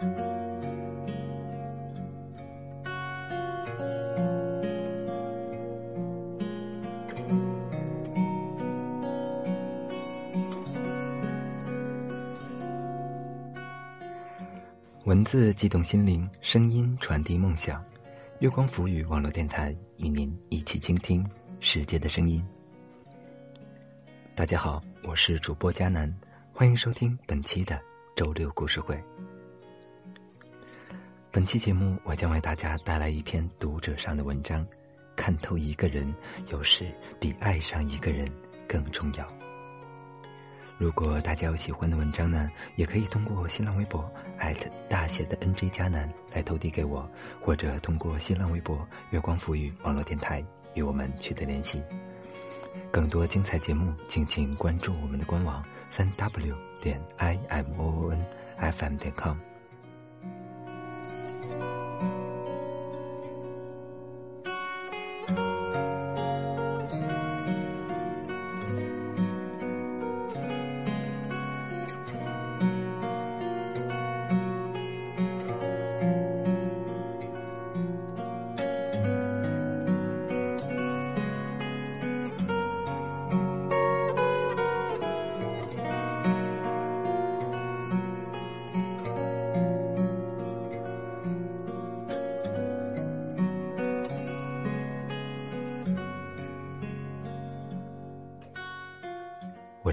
文字激动心灵，声音传递梦想。月光浮语网络电台与您一起倾听世界的声音。大家好，我是主播佳楠，欢迎收听本期的周六故事会。本期节目，我将为大家带来一篇读者上的文章。看透一个人，有时比爱上一个人更重要。如果大家有喜欢的文章呢，也可以通过新浪微博大写的 NJ 加南来投递给我，或者通过新浪微博月光赋予网络电台与我们取得联系。更多精彩节目，敬请关注我们的官网三 W 点 I M O O N F M 点 com。我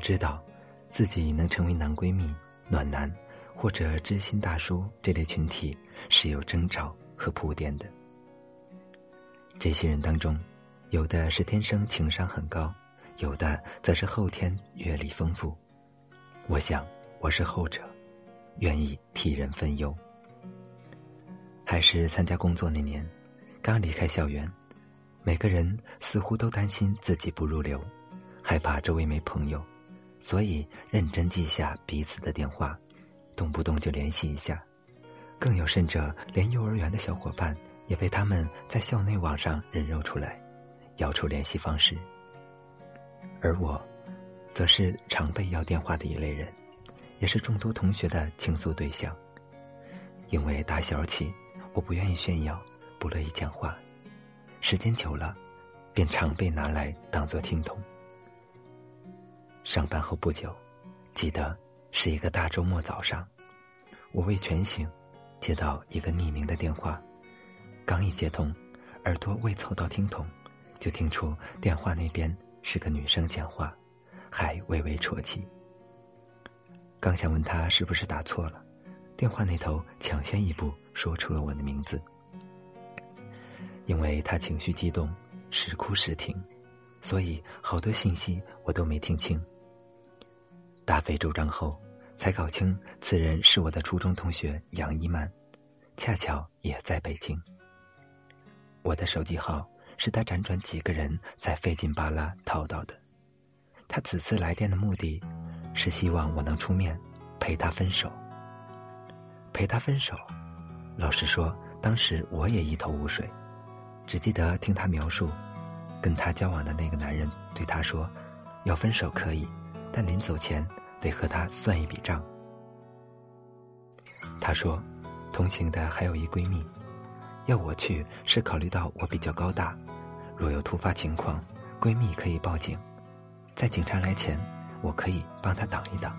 知道，自己能成为男闺蜜、暖男或者知心大叔这类群体是有征兆和铺垫的。这些人当中，有的是天生情商很高，有的则是后天阅历丰富。我想我是后者，愿意替人分忧。还是参加工作那年，刚离开校园，每个人似乎都担心自己不入流，害怕周围没朋友。所以认真记下彼此的电话，动不动就联系一下。更有甚者，连幼儿园的小伙伴也被他们在校内网上人肉出来，要出联系方式。而我，则是常被要电话的一类人，也是众多同学的倾诉对象。因为打小起，我不愿意炫耀，不乐意讲话，时间久了，便常被拿来当作听筒。上班后不久，记得是一个大周末早上，我未全醒，接到一个匿名的电话。刚一接通，耳朵未凑到听筒，就听出电话那边是个女生讲话，还微微啜泣。刚想问她是不是打错了，电话那头抢先一步说出了我的名字。因为她情绪激动，时哭时停，所以好多信息我都没听清。大费周章后，才搞清此人是我的初中同学杨一曼，恰巧也在北京。我的手机号是他辗转几个人才费劲巴拉套到的。他此次来电的目的，是希望我能出面陪他分手。陪他分手，老实说，当时我也一头雾水，只记得听他描述，跟他交往的那个男人对他说，要分手可以。但临走前得和他算一笔账。他说，同行的还有一闺蜜，要我去是考虑到我比较高大，若有突发情况，闺蜜可以报警，在警察来前，我可以帮她挡一挡。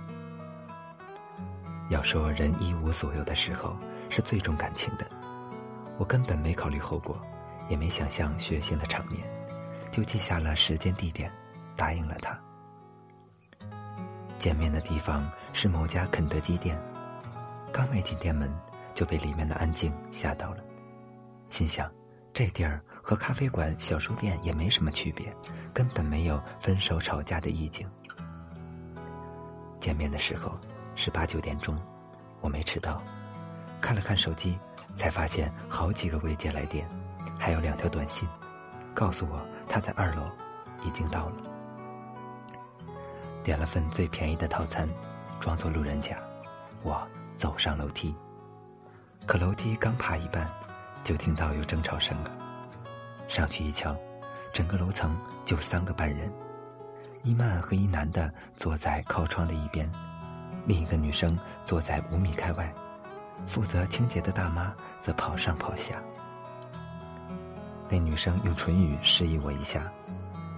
要说人一无所有的时候是最重感情的，我根本没考虑后果，也没想象血腥的场面，就记下了时间地点，答应了他。见面的地方是某家肯德基店，刚迈进店门就被里面的安静吓到了，心想这地儿和咖啡馆、小书店也没什么区别，根本没有分手吵架的意境。见面的时候是八九点钟，我没迟到，看了看手机，才发现好几个未接来电，还有两条短信，告诉我他在二楼，已经到了。点了份最便宜的套餐，装作路人甲，我走上楼梯。可楼梯刚爬一半，就听到有争吵声了。上去一瞧，整个楼层就三个半人，一曼和一男的坐在靠窗的一边，另一个女生坐在五米开外，负责清洁的大妈则跑上跑下。那女生用唇语示意我一下，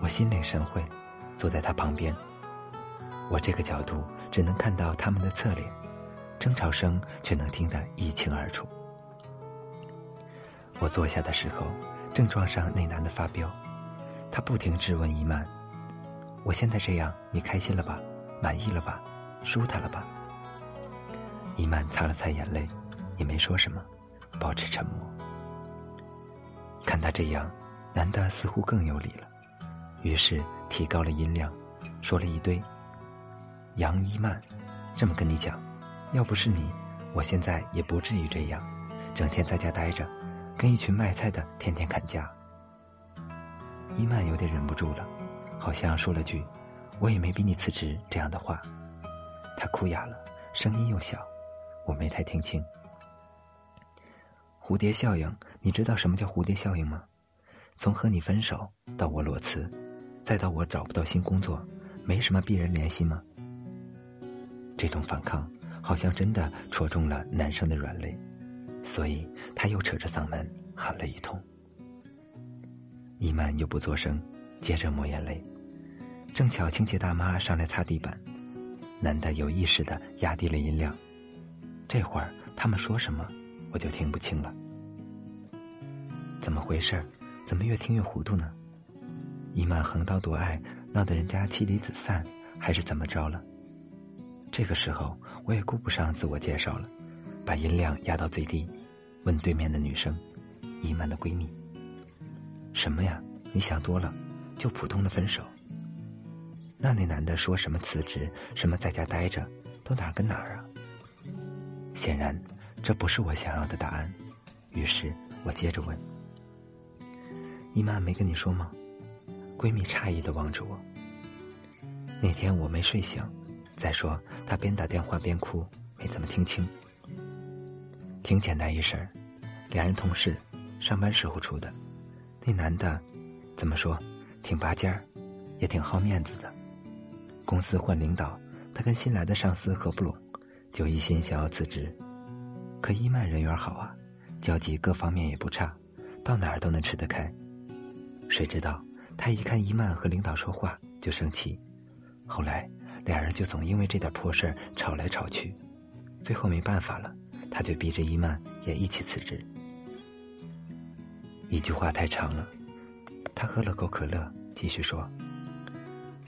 我心领神会，坐在她旁边。我这个角度只能看到他们的侧脸，争吵声却能听得一清二楚。我坐下的时候，正撞上那男的发飙，他不停质问伊曼：“我现在这样，你开心了吧？满意了吧？舒坦了吧？”伊曼擦了擦眼泪，也没说什么，保持沉默。看他这样，男的似乎更有理了，于是提高了音量，说了一堆。杨一曼，这么跟你讲，要不是你，我现在也不至于这样，整天在家待着，跟一群卖菜的天天砍价。伊曼有点忍不住了，好像说了句“我也没逼你辞职”这样的话，他哭哑了，声音又小，我没太听清。蝴蝶效应，你知道什么叫蝴蝶效应吗？从和你分手到我裸辞，再到我找不到新工作，没什么必然联系吗？这种反抗好像真的戳中了男生的软肋，所以他又扯着嗓门喊了一通。伊曼又不作声，接着抹眼泪。正巧清洁大妈上来擦地板，男的有意识的压低了音量。这会儿他们说什么？我就听不清了，怎么回事？怎么越听越糊涂呢？伊曼横刀夺爱，闹得人家妻离子散，还是怎么着了？这个时候，我也顾不上自我介绍了，把音量压到最低，问对面的女生，伊曼的闺蜜：“什么呀？你想多了，就普通的分手。”那那男的说什么辞职，什么在家待着，都哪儿跟哪儿啊？显然。这不是我想要的答案，于是我接着问：“姨妈没跟你说吗？”闺蜜诧异的望着我。那天我没睡醒，再说他边打电话边哭，没怎么听清。挺简单一事儿，两人同事，上班时候处的。那男的怎么说，挺拔尖儿，也挺好面子的。公司换领导，他跟新来的上司合不拢，就一心想要辞职。可伊曼人缘好啊，交际各方面也不差，到哪儿都能吃得开。谁知道他一看伊曼和领导说话就生气，后来两人就总因为这点破事吵来吵去，最后没办法了，他就逼着伊曼也一起辞职。一句话太长了，他喝了口可乐，继续说：“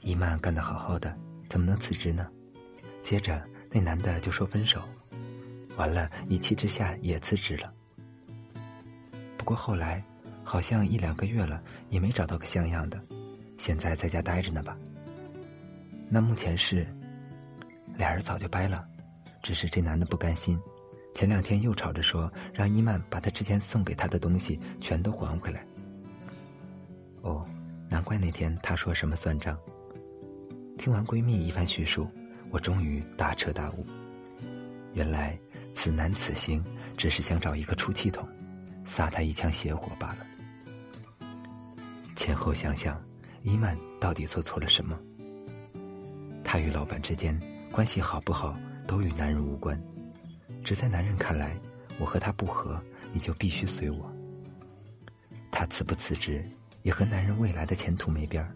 伊曼干得好好的，怎么能辞职呢？”接着那男的就说分手。完了，一气之下也辞职了。不过后来好像一两个月了，也没找到个像样的，现在在家待着呢吧？那目前是俩人早就掰了，只是这男的不甘心，前两天又吵着说让伊曼把他之前送给他的东西全都还回来。哦，难怪那天他说什么算账。听完闺蜜一番叙述，我终于大彻大悟，原来。此男此行只是想找一个出气筒，撒他一腔邪火罢了。前后想想，伊曼到底做错了什么？他与老板之间关系好不好，都与男人无关。只在男人看来，我和他不和，你就必须随我。他辞不辞职，也和男人未来的前途没边儿。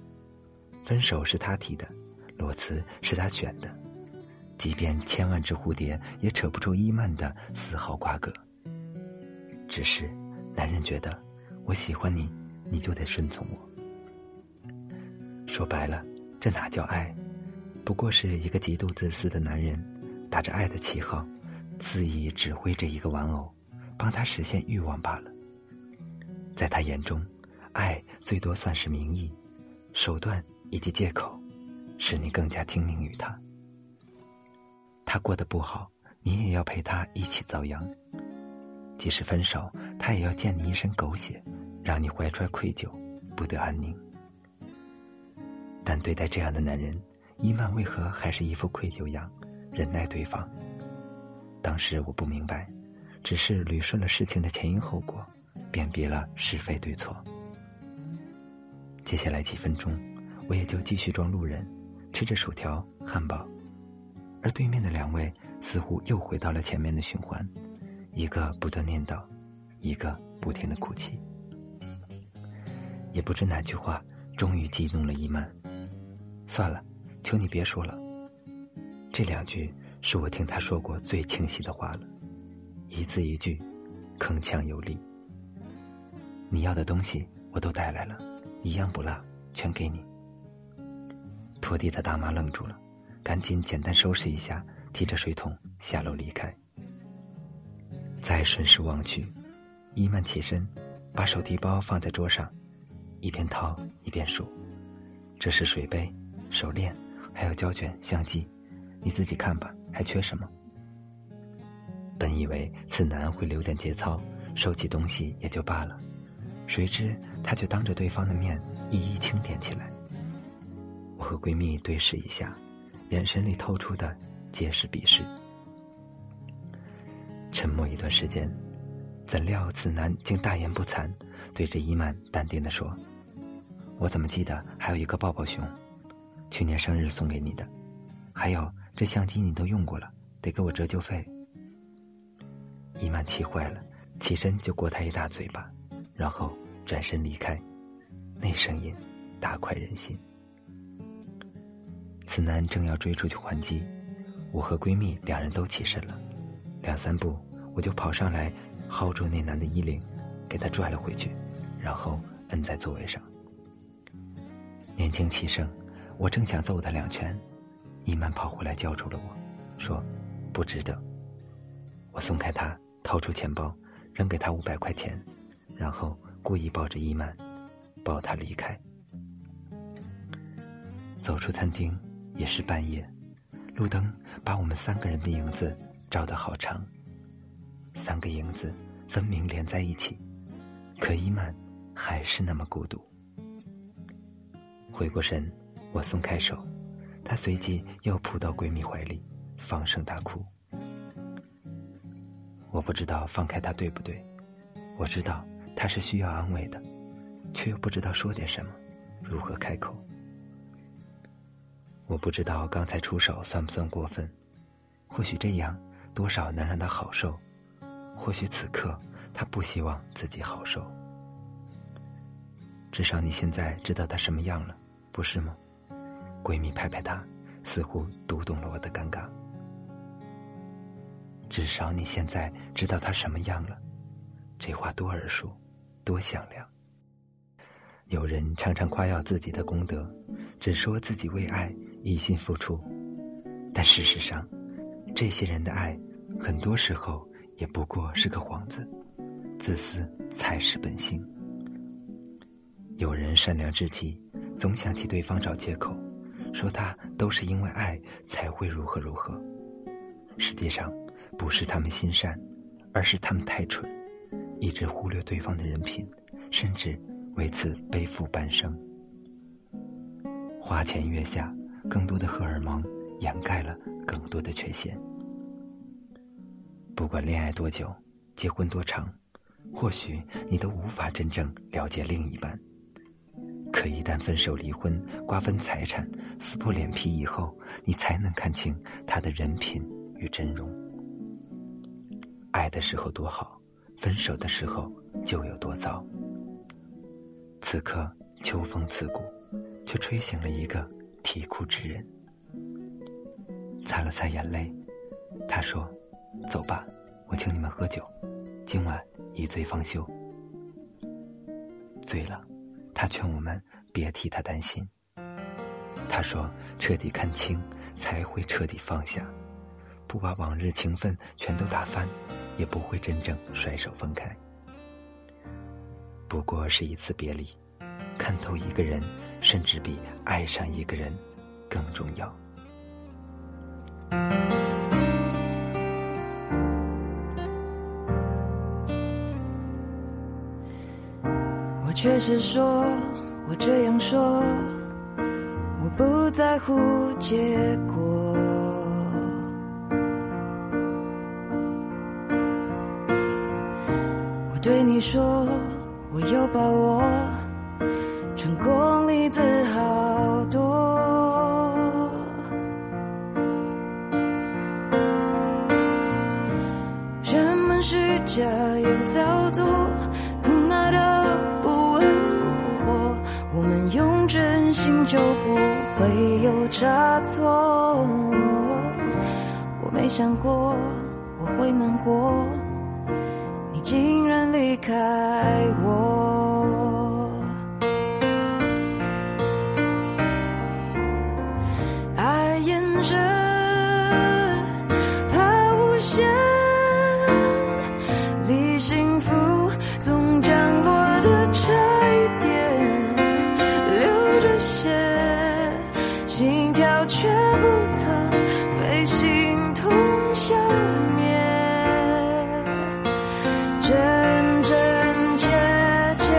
分手是他提的，裸辞是他选的。即便千万只蝴蝶也扯不出伊曼的丝毫瓜葛。只是，男人觉得我喜欢你，你就得顺从我。说白了，这哪叫爱？不过是一个极度自私的男人，打着爱的旗号，肆意指挥着一个玩偶，帮他实现欲望罢了。在他眼中，爱最多算是名义、手段以及借口，使你更加听命于他。他过得不好，你也要陪他一起遭殃。即使分手，他也要溅你一身狗血，让你怀揣愧疚，不得安宁。但对待这样的男人，伊曼为何还是一副愧疚样，忍耐对方？当时我不明白，只是捋顺了事情的前因后果，辨别了是非对错。接下来几分钟，我也就继续装路人，吃着薯条、汉堡。而对面的两位似乎又回到了前面的循环，一个不断念叨，一个不停的哭泣。也不知哪句话终于激怒了伊曼。算了，求你别说了。这两句是我听他说过最清晰的话了，一字一句，铿锵有力。你要的东西我都带来了，一样不落，全给你。拖地的大妈愣住了，赶紧简单收拾一下，提着水桶下楼离开。再顺势望去，伊曼起身，把手提包放在桌上，一边掏一边数：“这是水杯、手链，还有胶卷、相机，你自己看吧，还缺什么？”本以为此男会留点节操，收起东西也就罢了，谁知他却当着对方的面一一清点起来。我和闺蜜对视一下，眼神里透出的皆是鄙视。沉默一段时间，怎料此男竟大言不惭，对着伊曼淡定的说：“我怎么记得还有一个抱抱熊，去年生日送给你的，还有这相机你都用过了，得给我折旧费。”伊曼气坏了，起身就过他一大嘴巴，然后转身离开，那声音大快人心。此男正要追出去还击，我和闺蜜两人都起身了，两三步我就跑上来，薅住那男的衣领，给他拽了回去，然后摁在座位上。年轻气盛，我正想揍他两拳，伊曼跑回来叫住了我，说：“不值得。”我松开他，掏出钱包，扔给他五百块钱，然后故意抱着伊曼，抱他离开。走出餐厅。也是半夜，路灯把我们三个人的影子照得好长，三个影子分明连在一起，可伊曼还是那么孤独。回过神，我松开手，她随即又扑到闺蜜怀里，放声大哭。我不知道放开她对不对，我知道她是需要安慰的，却又不知道说点什么，如何开口。我不知道刚才出手算不算过分，或许这样多少能让他好受，或许此刻他不希望自己好受。至少你现在知道他什么样了，不是吗？闺蜜拍拍他，似乎读懂了我的尴尬。至少你现在知道他什么样了，这话多耳熟，多响亮。有人常常夸耀自己的功德，只说自己为爱。一心付出，但事实上，这些人的爱很多时候也不过是个幌子，自私才是本性。有人善良至极，总想替对方找借口，说他都是因为爱才会如何如何。实际上，不是他们心善，而是他们太蠢，一直忽略对方的人品，甚至为此背负半生。花前月下。更多的荷尔蒙掩盖了更多的缺陷。不管恋爱多久，结婚多长，或许你都无法真正了解另一半。可一旦分手、离婚、瓜分财产、撕破脸皮以后，你才能看清他的人品与真容。爱的时候多好，分手的时候就有多糟。此刻秋风刺骨，却吹醒了一个。啼哭之人，擦了擦眼泪，他说：“走吧，我请你们喝酒，今晚一醉方休。”醉了，他劝我们别替他担心。他说：“彻底看清，才会彻底放下。不把往日情分全都打翻，也不会真正甩手分开。不过是一次别离。”看透一个人，甚至比爱上一个人更重要。确实说，我这样说，我不在乎结果。我对你说，我有把握。成功里自豪心就不会有差错。我没想过我会难过，你竟然离开我。心跳却不曾被心痛消灭。真真切切，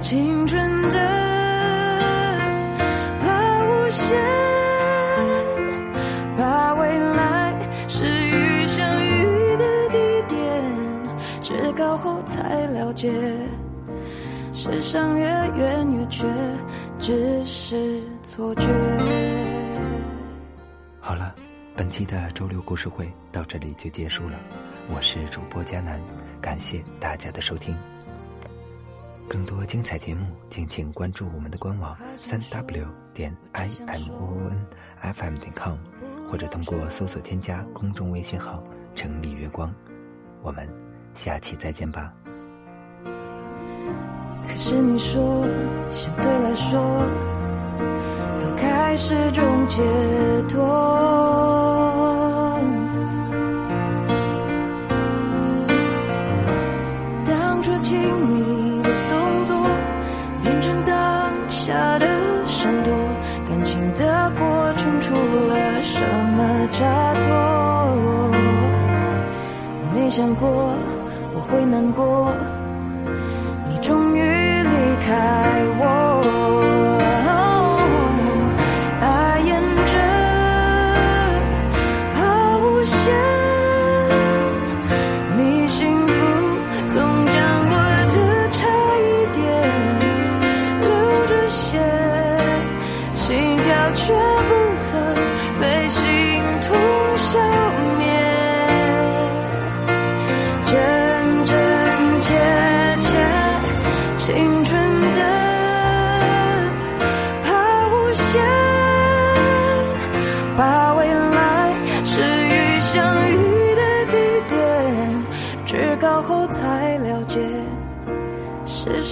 青春的怕无限，怕未来是与相遇的地点，至高后才了解，世上越远越缺，只是错觉。好了，本期的周六故事会到这里就结束了。我是主播佳南，感谢大家的收听。更多精彩节目，敬请关注我们的官网三 w 点 i m o o n f m 点 com，或者通过搜索添加公众微信号“城里月光”。我们下期再见吧。可是你说，相对来说，走开始种解脱。当初亲密的动作，变成当下的闪躲，感情的过程出了什么差错？我没想过我会难过。你终于离开我，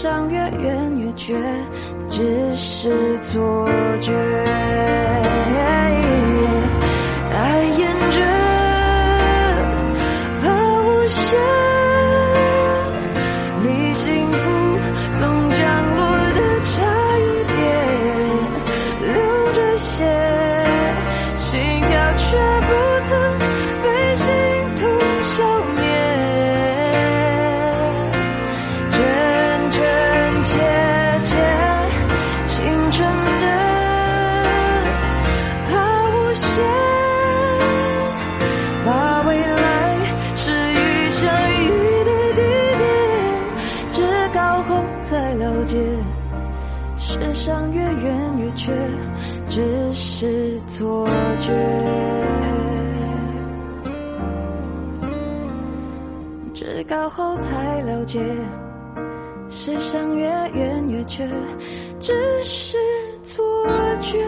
上越远越觉，只是错觉。爱沿着。怕无限，离幸是错觉。至高后才了解，世上越远越缺，只是错觉。